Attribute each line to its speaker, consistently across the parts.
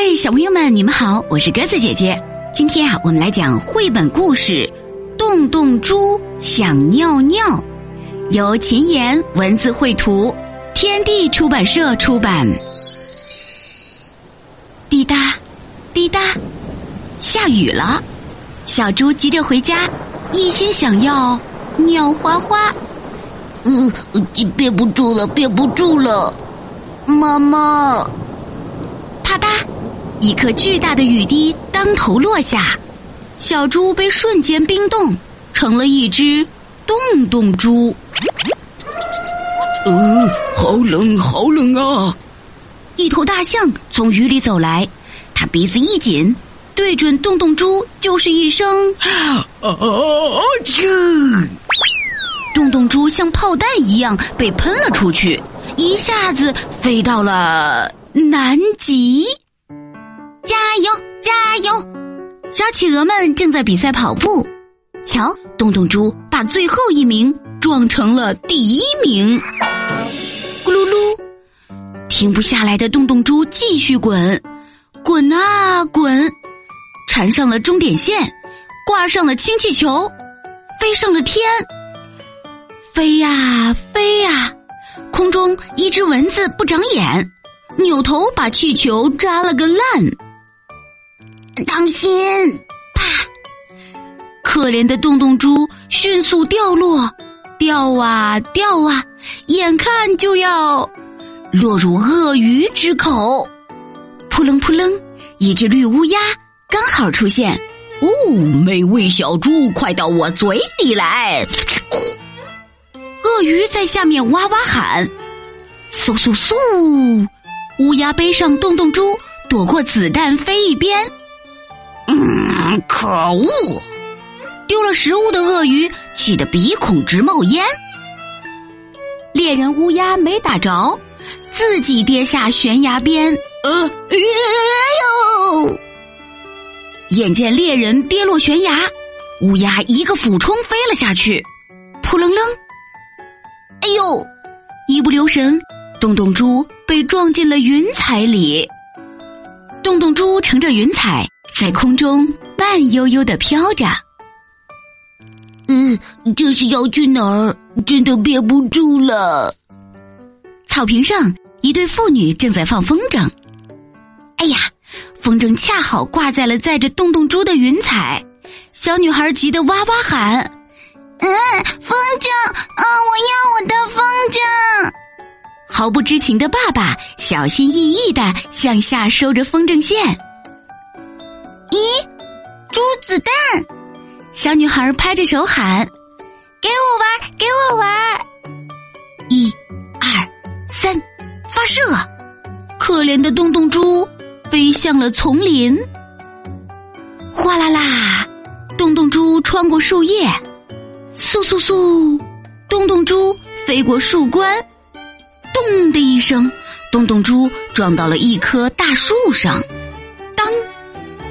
Speaker 1: 嗨，小朋友们，你们好，我是鸽子姐姐。今天啊，我们来讲绘本故事《洞洞猪想尿尿》，由秦岩文字绘图，天地出版社出版。滴答，滴答，下雨了，小猪急着回家，一心想要尿花花。
Speaker 2: 嗯，憋不住了，憋不住了，妈妈！
Speaker 1: 啪嗒，一颗巨大的雨滴当头落下，小猪被瞬间冰冻，成了一只冻冻猪。
Speaker 2: 呃，好冷，好冷啊！
Speaker 1: 一头大象从雨里走来，它鼻子一紧，对准洞洞猪就是一声
Speaker 2: 啊啊啾！
Speaker 1: 洞洞猪像炮弹一样被喷了出去，一下子飞到了南极。加油，加油！小企鹅们正在比赛跑步，瞧，洞洞猪把最后一名撞成了第一名。咕噜噜，停不下来的洞洞猪继续滚，滚啊滚，缠上了终点线，挂上了氢气球，飞上了天。飞呀飞呀，空中一只蚊子不长眼，扭头把气球扎了个烂。
Speaker 2: 当心！
Speaker 1: 啪！可怜的洞洞猪迅速掉落，掉啊掉啊，眼看就要落入鳄鱼之口。扑棱扑棱，一只绿乌鸦刚好出现。
Speaker 2: 哦，美味小猪，快到我嘴里来！
Speaker 1: 鳄鱼在下面哇哇喊，嗖嗖嗖！乌鸦背上洞洞猪，躲过子弹飞一边。
Speaker 2: 嗯，可恶！
Speaker 1: 丢了食物的鳄鱼气得鼻孔直冒烟。猎人乌鸦没打着，自己跌下悬崖边。
Speaker 2: 呃，哎呦！
Speaker 1: 眼见猎人跌落悬崖，乌鸦一个俯冲飞了下去，扑棱棱。哎呦！一不留神，洞洞猪被撞进了云彩里。洞洞猪乘着云彩在空中慢悠悠的飘着。
Speaker 2: 嗯，这是要去哪儿？真的憋不住了。
Speaker 1: 草坪上，一对妇女正在放风筝。哎呀，风筝恰好挂在了载着洞洞猪的云彩，小女孩急得哇哇喊。
Speaker 3: 嗯，风筝，啊，我要我的风筝！
Speaker 1: 毫不知情的爸爸小心翼翼的向下收着风筝线。
Speaker 3: 咦，猪子弹！
Speaker 1: 小女孩拍着手喊：“
Speaker 3: 给我玩，给我玩！”
Speaker 1: 一、二、三，发射！可怜的洞洞猪飞向了丛林。哗啦啦，洞洞猪穿过树叶。嗖嗖嗖！洞洞猪飞过树冠，咚的一声，洞洞猪撞到了一棵大树上。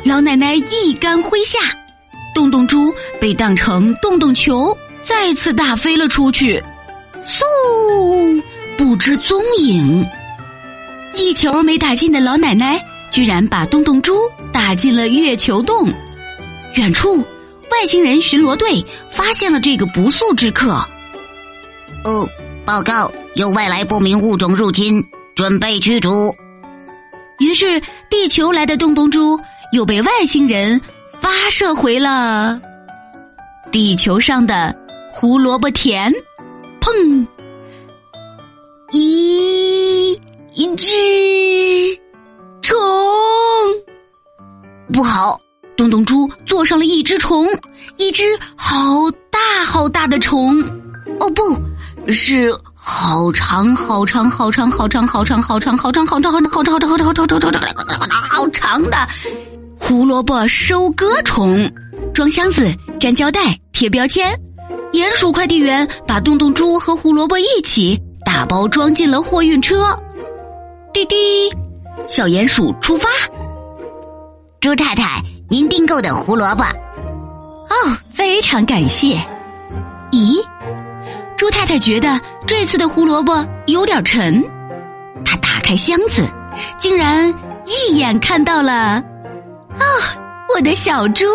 Speaker 1: 当，老奶奶一杆挥下，洞洞猪被当成洞洞球，再次打飞了出去。嗖，不知踪影。一球没打进的老奶奶，居然把洞洞猪打进了月球洞。远处。外星人巡逻队发现了这个不速之客。
Speaker 2: 哦，报告，有外来不明物种入侵，准备驱逐。
Speaker 1: 于是，地球来的洞洞猪又被外星人发射回了地球上的胡萝卜田。砰！一一只虫，不好。洞洞猪坐上了一只虫，一只好大好大的虫，哦，不是好长好长好长好长好长好长好长好长好长好长好长好长好长好长好长好长的胡萝卜收割虫，装箱子、粘胶带、贴标签，鼹鼠快递员把洞洞猪和胡萝卜一起打包装进了货运车。滴滴，小鼹鼠出发。
Speaker 2: 猪太太。您订购的胡萝卜，
Speaker 1: 哦，非常感谢。咦，猪太太觉得这次的胡萝卜有点沉，她打开箱子，竟然一眼看到了，哦，我的小猪！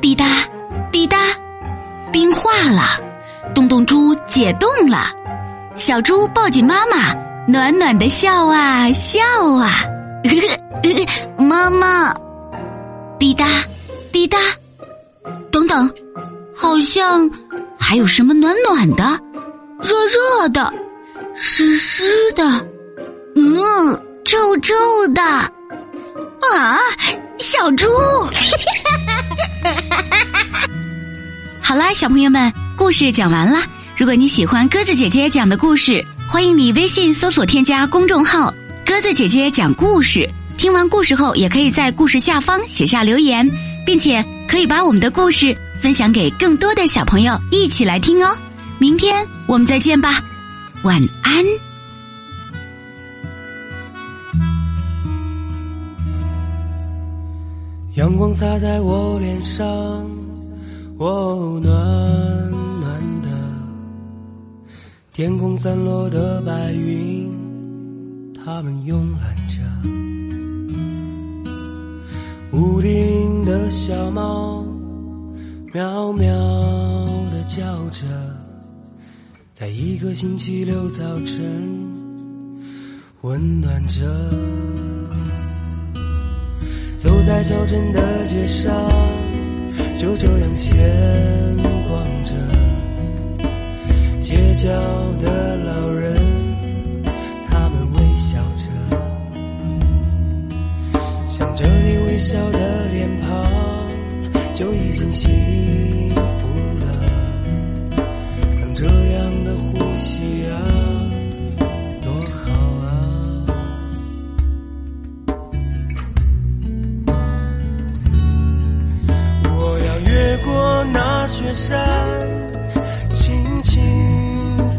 Speaker 1: 滴答，滴答，冰化了，洞洞猪解冻了，小猪抱紧妈妈，暖暖的笑啊笑啊，
Speaker 3: 妈妈，
Speaker 1: 滴答，滴答，等等，好像还有什么暖暖的，热热的，湿湿的，
Speaker 3: 嗯，臭臭的，
Speaker 1: 啊，小猪。好啦，小朋友们，故事讲完了。如果你喜欢鸽子姐姐讲的故事，欢迎你微信搜索添加公众号“鸽子姐姐讲故事”。听完故事后，也可以在故事下方写下留言，并且可以把我们的故事分享给更多的小朋友一起来听哦。明天我们再见吧，晚安。
Speaker 4: 阳光洒在我脸上，哦，暖暖的。天空散落的白云，它们慵懒着。屋顶的小猫，喵喵的叫着。在一个星期六早晨，温暖着。走在小镇的街上，就这样闲逛着。街角的老人，他们微笑着，想着你微笑的脸庞，就已经幸福了。能这样的活山，轻轻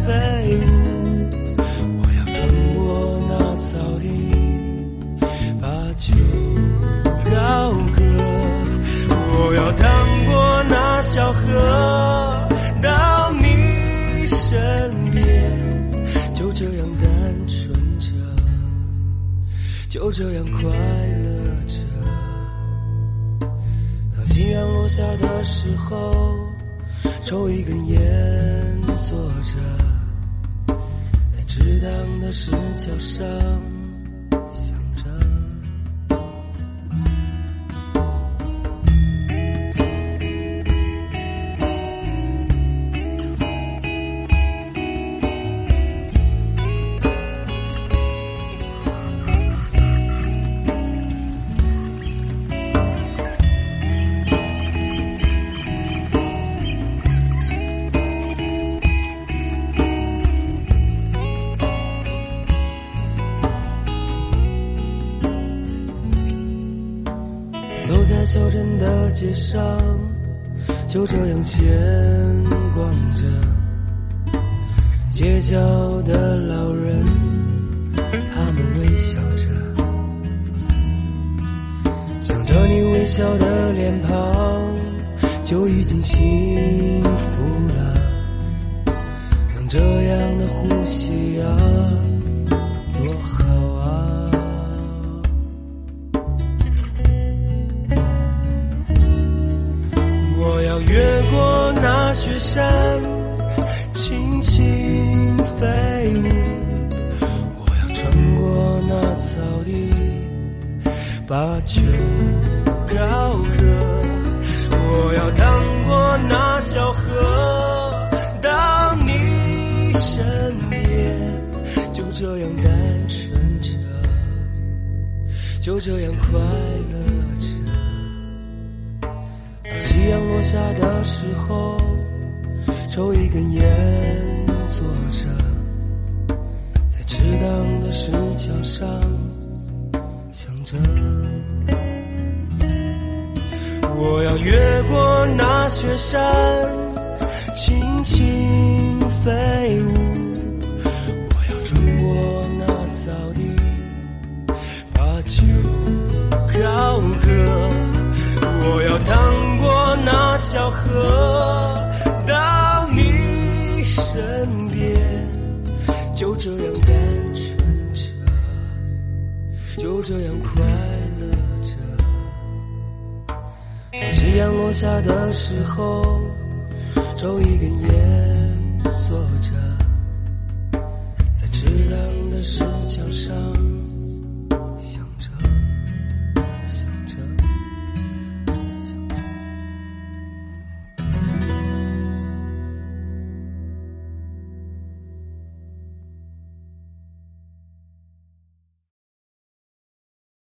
Speaker 4: 飞舞。我要穿过那草地，把酒高歌。我要趟过那小河，到你身边。就这样单纯着，就这样快乐着。当夕阳落下的时候，抽一根烟，坐着，在适当的石桥上走在小镇的街上，就这样闲逛着。街角的老人，他们微笑着，想着你微笑的脸庞，就已经幸福了。能这样的呼吸啊，多好雪山，轻轻飞舞。我要穿过那草地，把酒高歌。我要趟过那小河，到你身边。就这样单纯着，就这样快乐着。当夕阳落下的时候，抽一根烟，坐着，在池塘的石桥上想着。我要越过那雪山，轻轻飞舞。我要穿过那草地，把酒高歌。我要趟过那小河，这样快乐着。夕阳落下的时候，抽一根烟，坐着，在池塘的石桥上。